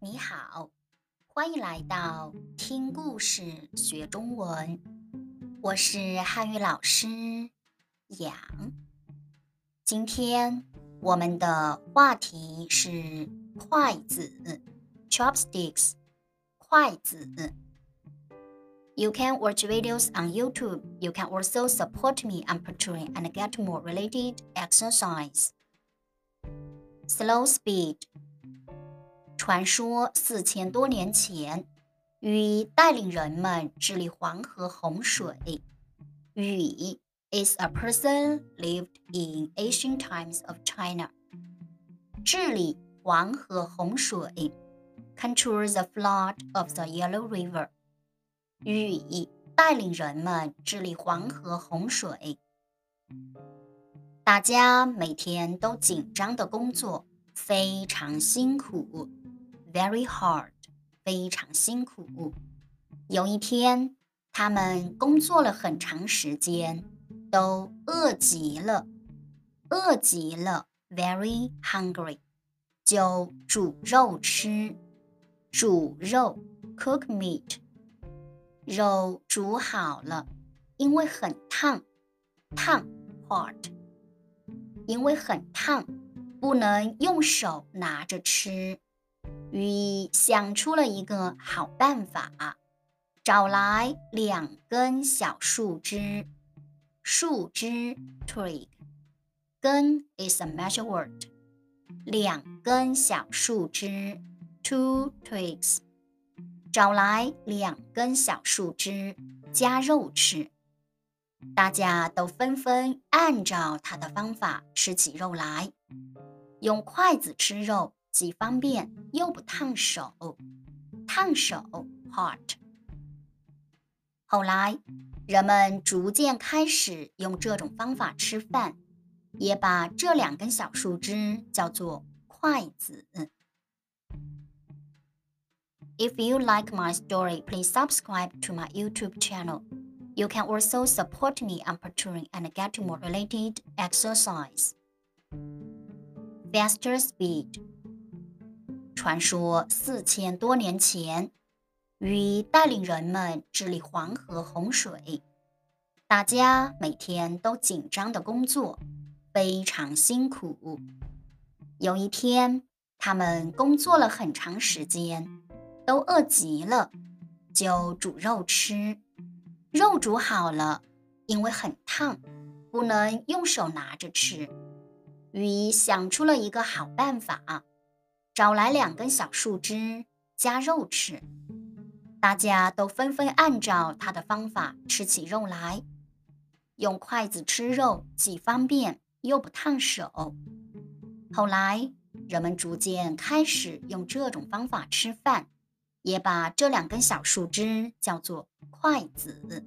你好欢迎来到听故事学中文，我是汉语老师杨。今天我们的话题是筷子 （chopsticks）。筷子。You can watch videos on YouTube. You can also support me on Patreon and get more related exercise. Slow speed. 传说四千多年前，禹带领人们治理黄河洪水。禹 is a person lived in ancient times of China。治理黄河洪水，control the flood of the Yellow River。禹带领人们治理黄河洪水。大家每天都紧张的工作，非常辛苦。Very hard，非常辛苦。有一天，他们工作了很长时间，都饿极了，饿极了，very hungry，就煮肉吃。煮肉，cook meat。肉煮好了，因为很烫，烫，hot。因为很烫，不能用手拿着吃。禹想出了一个好办法，找来两根小树枝，树枝 twig，根 is a measure word，两根小树枝 two twigs，找来两根小树枝夹肉吃，大家都纷纷按照他的方法吃起肉来，用筷子吃肉。既方便又不烫手，烫手 hot。后来，人们逐渐开始用这种方法吃饭，也把这两根小树枝叫做筷子。If you like my story, please subscribe to my YouTube channel. You can also support me on Patreon and get more related exercise. Faster speed. 传说四千多年前，禹带领人们治理黄河洪水，大家每天都紧张的工作，非常辛苦。有一天，他们工作了很长时间，都饿极了，就煮肉吃。肉煮好了，因为很烫，不能用手拿着吃。禹想出了一个好办法。找来两根小树枝夹肉吃，大家都纷纷按照他的方法吃起肉来。用筷子吃肉既方便又不烫手。后来，人们逐渐开始用这种方法吃饭，也把这两根小树枝叫做筷子。